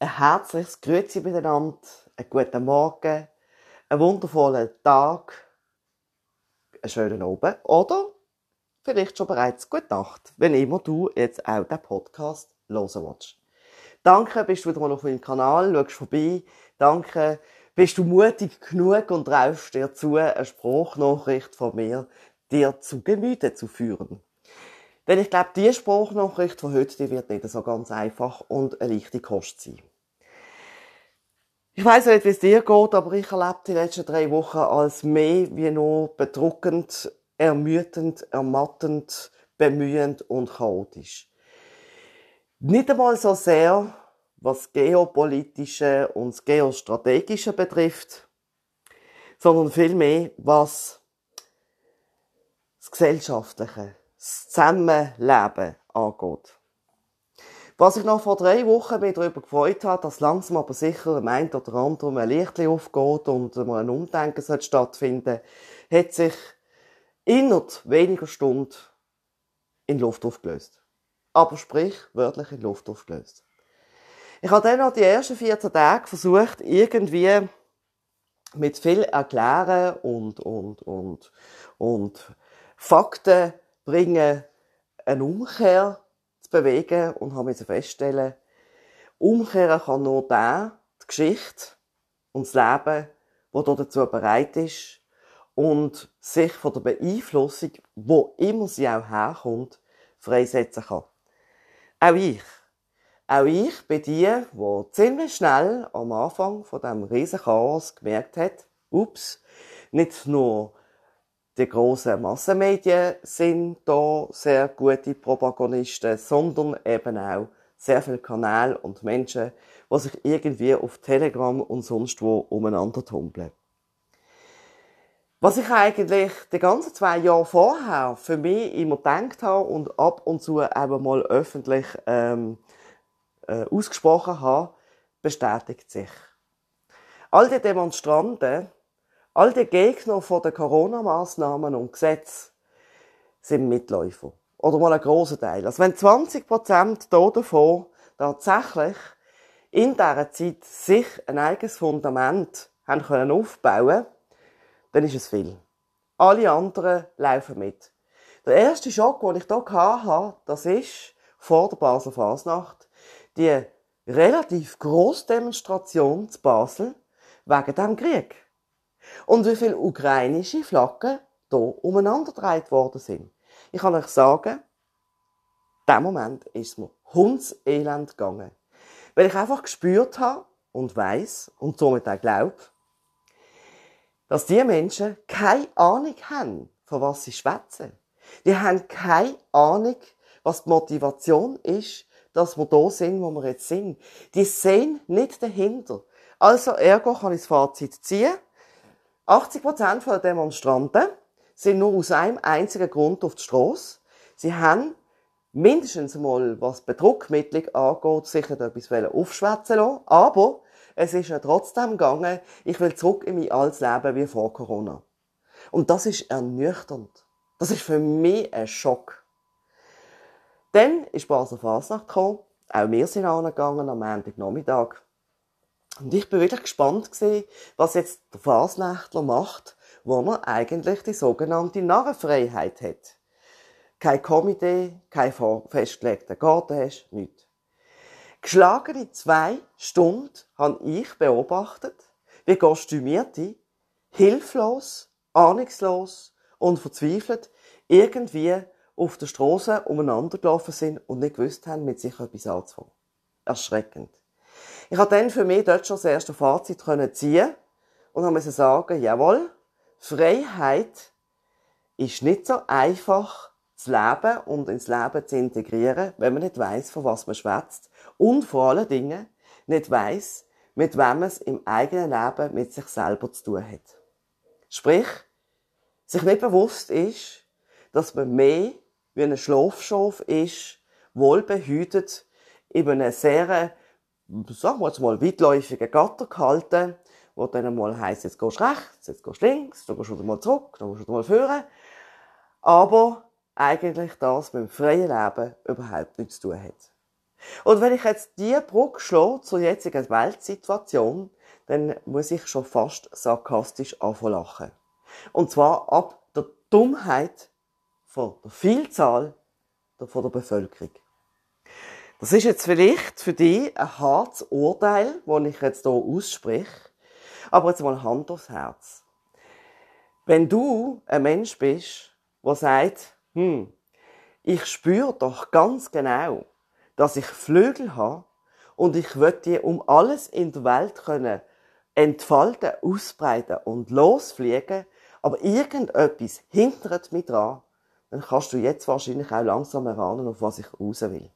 ein herzliches Grüezi miteinander, einen guten Morgen, einen wundervollen Tag, einen schönen Abend oder vielleicht schon bereits gute Nacht, wenn immer du jetzt auch den Podcast hören willst. Danke, bist du wieder mal auf meinem Kanal, schaust vorbei. Danke, bist du mutig genug und traust dir zu, eine Spruchnachricht von mir dir zu Gemüte zu führen. Denn ich glaube, die Spruchnachricht von heute, die wird nicht so ganz einfach und eine leichte Kost sein. Ich weiß nicht, wie es dir geht, aber ich erlebe die letzten drei Wochen als mehr wie nur bedruckend, ermüdend, ermattend, bemühend und chaotisch. Nicht einmal so sehr, was Geopolitische und das Geostrategische betrifft, sondern vielmehr, was das Gesellschaftliche, das Zusammenleben angeht. Was ich noch vor drei Wochen mich darüber gefreut habe, dass langsam aber sicher ein einen oder anderen ein Licht aufgeht und mal ein Umdenken stattfinden hat sich innerhalb weniger Stunden in Luft aufgelöst. Aber sprich, wörtlich in Luft aufgelöst. Ich habe dann noch die ersten 14 Tage versucht, irgendwie mit viel Erklären und, und, und, und Fakten bringen, eine Umkehr zu bewegen und habe müssen feststellen, umkehren kann nur der, die Geschichte und das Leben, wo dazu bereit ist und sich von der Beeinflussung, wo immer sie auch herkommt, freisetzen kann. Auch ich. Auch ich bin die, die ziemlich schnell am Anfang von dem riesen Chaos gemerkt hat, ups, nicht nur die grossen Massenmedien sind da sehr gute Protagonisten, sondern eben auch sehr viele Kanäle und Menschen, die sich irgendwie auf Telegram und sonst wo umeinander tumbeln. Was ich eigentlich die ganzen zwei Jahre vorher für mich immer gedacht habe und ab und zu eben mal öffentlich ähm, äh, ausgesprochen habe, bestätigt sich. All die Demonstranten, All die Gegner von den Corona-Maßnahmen und Gesetzen sind Mitläufer. Oder mal ein grosser Teil. Also wenn 20% davon tatsächlich in dieser Zeit sich ein eigenes Fundament haben können aufbauen dann ist es viel. Alle anderen laufen mit. Der erste Schock, den ich hier hatte, das ist vor der Basel Fasnacht die relativ grosse Demonstration zu Basel wegen dem Krieg. Und wie viele ukrainische Flaggen hier umeinander worden sind. Ich kann euch sagen, dem Moment ist mir hundselend gegangen. Weil ich einfach gespürt habe und weiß und somit auch glaube, dass die Menschen keine Ahnung haben, von was sie schwätzen. Die haben keine Ahnung, was die Motivation ist, dass wir da sind, wo wir jetzt sind. Die sehen nicht dahinter. Also, ergo kann ich das Fazit ziehen. 80% der Demonstranten sind nur aus einem einzigen Grund auf die Straße. Sie haben mindestens mal, was Bedruckmittel angeht, sicher etwas aufschwätzen lassen. Aber es ist ja trotzdem gegangen, ich will zurück in mein altes Leben wie vor Corona. Und das ist ernüchternd. Das ist für mich ein Schock. Dann ist Basel Fasnacht gekommen. Auch wir sind angegangen am Montagnachmittag. Und ich bin wirklich gespannt gewesen, was jetzt der Fasnächtler macht, wo man eigentlich die sogenannte Narrenfreiheit hat. Kein Komitee, kein festgelegter hast, nichts. Geschlagene zwei Stunden habe ich beobachtet, wie Kostümierte hilflos, ahnungslos und verzweifelt irgendwie auf der Straße umeinander gelaufen sind und nicht gewusst haben, mit sich etwas anzufangen. Erschreckend. Ich habe dann für mich dort schon das erste Fazit ziehen und musste sagen, jawohl, Freiheit ist nicht so einfach zu leben und ins Leben zu integrieren, wenn man nicht weiß, von was man schwätzt und vor allen Dingen nicht weiß, mit wem man es im eigenen Leben mit sich selber zu tun hat. Sprich, sich nicht bewusst ist, dass man mehr wie ein Schlafschaf ist, wohlbehütet, in einem sehr sagen wir jetzt mal, weitläufigen Gatter gehalten, wo dann mal heisst, jetzt gehst du rechts, jetzt gehst du links, dann gehst du wieder mal zurück, dann gehst du wieder mal führen. Aber eigentlich das mit dem freien Leben überhaupt nichts zu tun hat. Und wenn ich jetzt die Brücke schlage zur jetzigen Weltsituation, dann muss ich schon fast sarkastisch anfangen Und zwar ab der Dummheit von der Vielzahl von der Bevölkerung. Das ist jetzt vielleicht für dich ein hartes Urteil, das ich jetzt hier ausspreche. Aber jetzt mal Hand aufs Herz. Wenn du ein Mensch bist, der sagt, hm, ich spüre doch ganz genau, dass ich Flügel habe und ich will die um alles in der Welt können entfalten, ausbreiten und losfliegen, aber irgendetwas hindert mich dran, dann kannst du jetzt wahrscheinlich auch langsam erahnen, auf was ich raus will.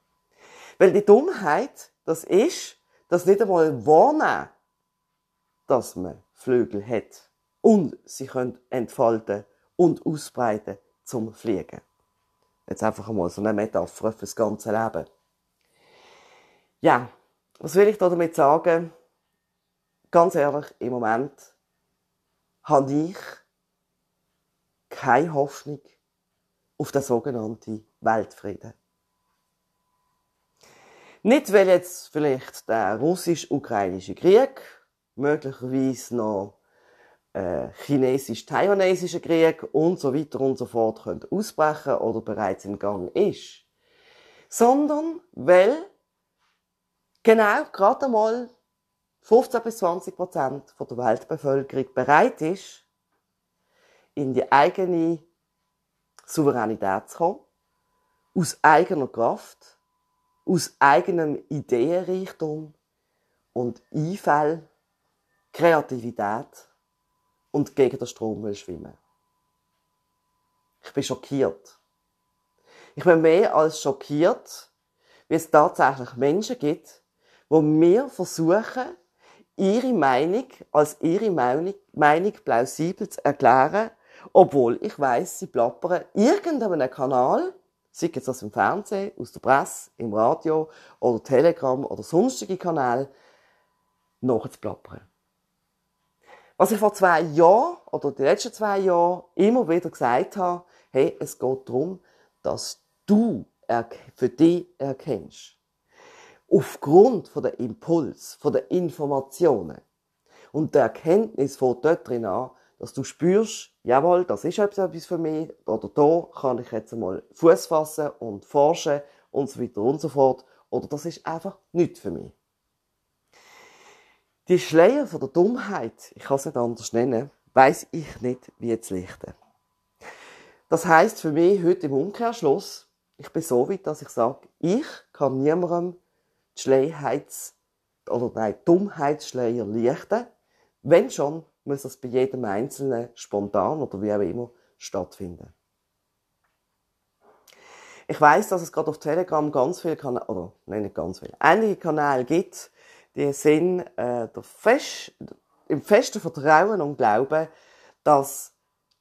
Weil die Dummheit, das ist, dass nicht einmal wahrnehmen, dass man Flügel hat und sie können entfalten und ausbreiten zum Fliegen. Jetzt einfach einmal so eine Metapher für das ganze Leben. Ja, was will ich da damit sagen? Ganz ehrlich, im Moment habe ich keine Hoffnung auf den sogenannten Weltfrieden. Nicht, weil jetzt vielleicht der russisch-ukrainische Krieg, möglicherweise noch äh, chinesisch-taiwanesischer Krieg und so weiter und so fort könnte ausbrechen oder bereits im Gang ist, sondern weil genau gerade einmal 15 bis 20 Prozent der Weltbevölkerung bereit ist, in die eigene Souveränität zu kommen, aus eigener Kraft, aus eigenem Ideenreichtum und Einfall, Kreativität und gegen den Strom will schwimmen. Ich bin schockiert. Ich bin mehr als schockiert, wie es tatsächlich Menschen gibt, wo mir versuchen, ihre Meinung als ihre Meinung, plausibel zu erklären, obwohl ich weiß, sie plappern irgendeinem Kanal, sei es aus dem Fernsehen, aus der Presse, im Radio oder Telegram oder sonstige Kanäle, nachzuplappern. Was ich vor zwei Jahren oder die letzten zwei Jahre immer wieder gesagt habe, hey, es geht darum, dass du für dich erkennst. Aufgrund von der Impuls, von der Informationen und der Erkenntnis von dort drin an, dass du spürst, jawohl, das ist etwas für mich, oder da kann ich jetzt einmal Fuß fassen und forschen und so weiter und so fort, oder das ist einfach nichts für mich. Die Schleier von der Dummheit, ich kann es nicht anders nennen, weiß ich nicht, wie zu lichten. Das heißt für mich heute im Umkehrschluss, ich bin so weit, dass ich sage, ich kann niemandem die Schleihheits- oder nein, Dummheitsschleier lichten, wenn schon muss das bei jedem Einzelnen spontan oder wie auch immer stattfinden. Ich weiß, dass es gerade auf Telegram ganz viele Kanäle, oder nein, nicht ganz viele, einige Kanäle gibt, die sind äh, Fest, im festen Vertrauen und Glauben, dass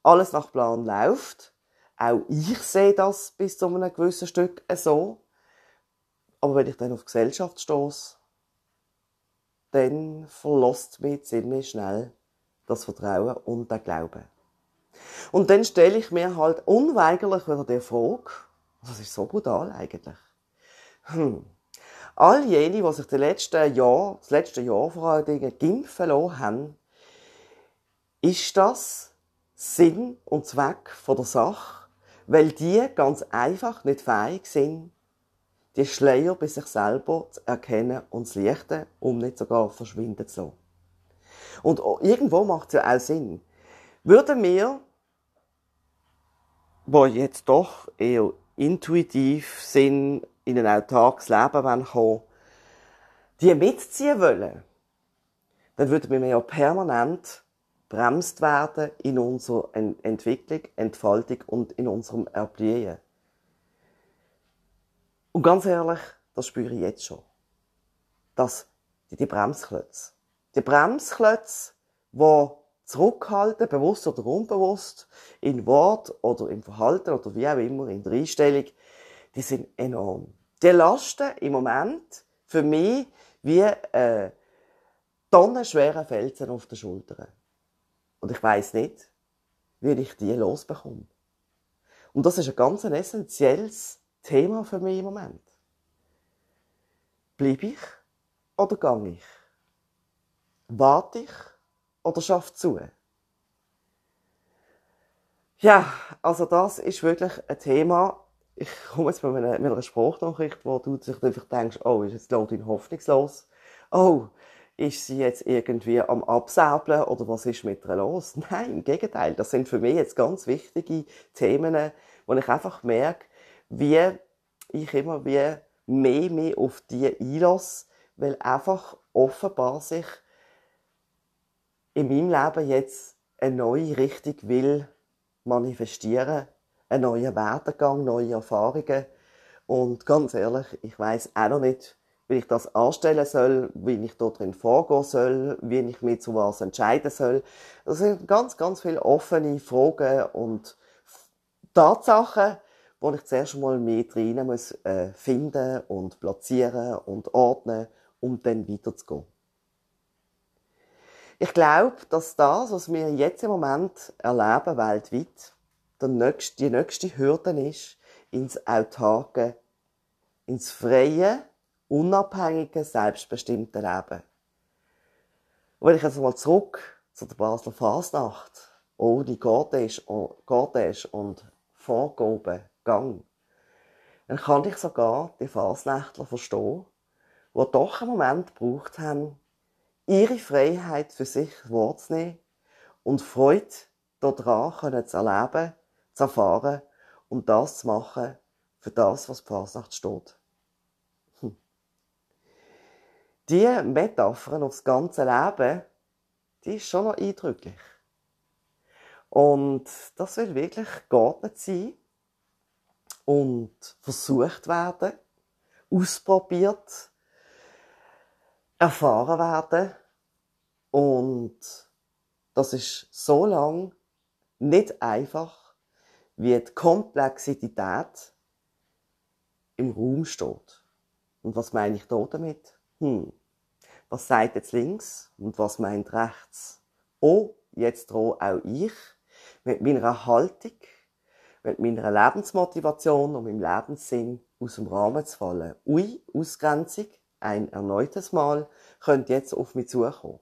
alles nach Plan läuft. Auch ich sehe das bis zu einem gewissen Stück so. Aber wenn ich dann auf Gesellschaft stoße, dann verlässt mich ziemlich schnell das Vertrauen und der Glaube. Und dann stelle ich mir halt unweigerlich wieder die Frage, das ist so brutal eigentlich. Hm. All jene, die sich das letzte Jahr, das letzte Jahr vor allen Dingen lassen haben, ist das Sinn und Zweck von der Sache, weil die ganz einfach nicht fähig sind, die Schleier bei sich selber zu erkennen und zu lichten, um nicht sogar verschwinden zu lassen. Und irgendwo macht es ja auch Sinn. Würden wir, wo jetzt doch eher intuitiv sind, in ein autarkes Leben kommen die mitziehen wollen, dann würden wir ja permanent bremst werden in unserer Entwicklung, Entfaltung und in unserem Erblühen. Und ganz ehrlich, das spüre ich jetzt schon. Dass die, die Bremsklötze die Bremsklötze, die zurückhalten, bewusst oder unbewusst, in Wort oder im Verhalten oder wie auch immer, in der Einstellung, die sind enorm. Die lasten im Moment für mich wie äh, tonnenschwere Felsen auf den Schultern. Und ich weiß nicht, wie ich die losbekomme. Und das ist ein ganz essentielles Thema für mich im Moment. Bleib ich oder gang ich? Warte ich oder schaff zu? Ja, also das ist wirklich ein Thema. Ich komme jetzt mit einer, mit einer Spruchnachricht, wo du sich einfach denkst, oh, ist jetzt Lotin hoffnungslos? Oh, ist sie jetzt irgendwie am Absäbeln oder was ist mit ihr los? Nein, im Gegenteil. Das sind für mich jetzt ganz wichtige Themen, wo ich einfach merke, wie ich immer wie mehr, mehr auf die einlasse, weil einfach offenbar sich in meinem Leben jetzt eine neue Richtung will manifestieren, einen neuen Werdegang, neue Erfahrungen. Und ganz ehrlich, ich weiß auch noch nicht, wie ich das anstellen soll, wie ich dort drin vorgehen soll, wie ich mich zu was entscheiden soll. Das sind ganz, ganz viele offene Fragen und Tatsachen, wo ich zuerst mal mehr drin muss äh, finden und platzieren und ordnen, um dann weiterzugehen. Ich glaube, dass das, was wir jetzt im Moment erleben, weltweit, der nächste, die nächste Hürde ist, ins autarke, ins freie, unabhängige, selbstbestimmte Leben. Und wenn ich jetzt mal zurück zu der Basler Fasnacht, ohne Cortège und Vorgaben gang, dann kann ich sogar die Fasnächtler verstehen, die doch einen Moment gebraucht haben, ihre Freiheit für sich wahrzunehmen und Freude daran zu erleben, zu erfahren und das zu machen für das, was die Fasnacht steht. Hm. Die Metaphern aufs ganze Leben, die ist schon noch eindrücklich. Und das will wirklich geordnet sein und versucht werden, ausprobiert, erfahren werden und das ist so lang nicht einfach, wie die Komplexität im Raum steht. Und was meine ich da damit? Hm. Was sagt jetzt links und was meint rechts? Oh, jetzt drohe auch ich mit meiner Haltung, mit meiner Lebensmotivation und meinem Lebenssinn aus dem Rahmen zu fallen. Ui, Ausgrenzung, ein erneutes Mal, könnte jetzt auf mich zukommen.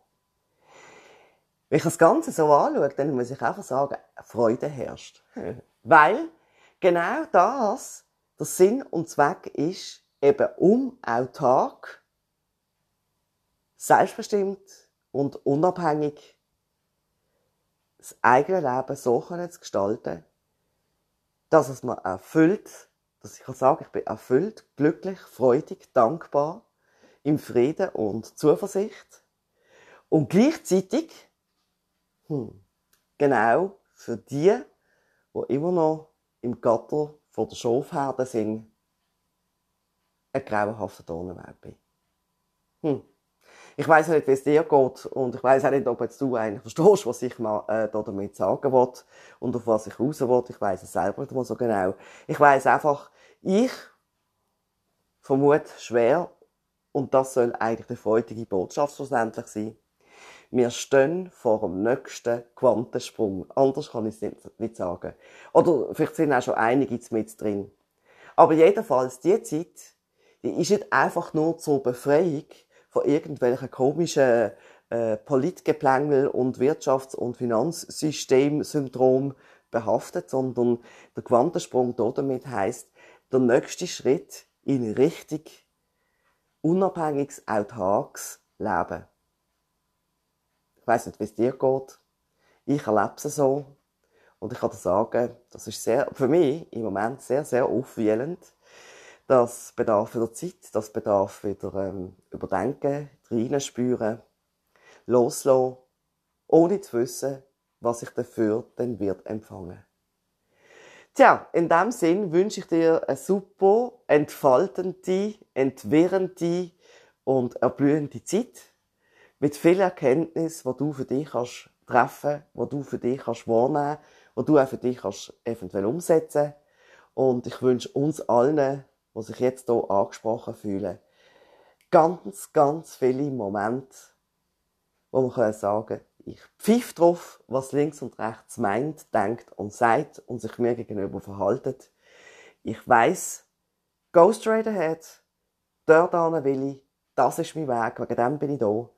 Wenn ich das Ganze so anschaue, dann muss ich einfach sagen, Freude herrscht. Weil genau das der Sinn und Zweck ist, eben um autark, selbstbestimmt und unabhängig das eigene Leben so zu gestalten, dass es mir erfüllt, dass ich kann sagen, ich bin erfüllt, glücklich, freudig, dankbar, im Frieden und Zuversicht und gleichzeitig hm. Genau für die, die immer noch im Gatter vor der Schafherde sind, ein grauenhafter Dornenweg bin. Hm. Ich weiß nicht, wie es dir geht und ich weiß auch nicht, ob jetzt du eigentlich verstehst, was ich mal äh, damit sagen will und auf was ich raus will. Ich weiß es selber nicht mehr so genau. Ich weiß einfach, ich vermute schwer und das soll eigentlich die freudige Botschaft schlussendlich sein wir stehen vor dem nächsten Quantensprung. Anders kann ich es nicht, sagen. Oder vielleicht sind auch schon einige mit drin. Aber jedenfalls, die Zeit, die ist nicht einfach nur zur Befreiung von irgendwelchen komischen äh, Politgeplängel und Wirtschafts- und Finanzsystemsyndrom behaftet, sondern der Quantensprung damit heißt der nächste Schritt in richtig unabhängiges, autarkes Leben weiß nicht, wie es dir geht. Ich erlebe es so. Und ich kann dir sagen, das ist sehr, für mich im Moment sehr, sehr aufwühlend. Das bedarf wieder Zeit, das bedarf wieder ähm, überdenken, reinspüren, loslassen, ohne zu wissen, was ich dafür dann wird empfangen. Tja, in dem Sinn wünsche ich dir eine super, entfaltende, entwirrende und erblühende Zeit mit viel Erkenntnis, wo du für dich kannst treffen, wo du für dich kannst wahrnehmen, wo du auch für dich kannst eventuell umsetzen. Und ich wünsche uns allen, die sich jetzt hier angesprochen fühlen, ganz, ganz viele Momente, wo können sagen, ich pfiff drauf, was links und rechts meint, denkt und sagt und sich mir gegenüber verhaltet. Ich weiß, go straight ahead, dort will ich das ist mein Weg, wegen dem bin ich da.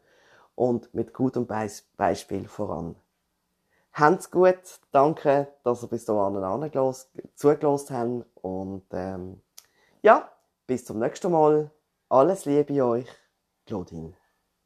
Und mit gutem Beis Beispiel voran. Habt's gut. Danke, dass ihr bis dahin zugelassen habt. Und, ähm, ja, bis zum nächsten Mal. Alles Liebe euch. Claudine.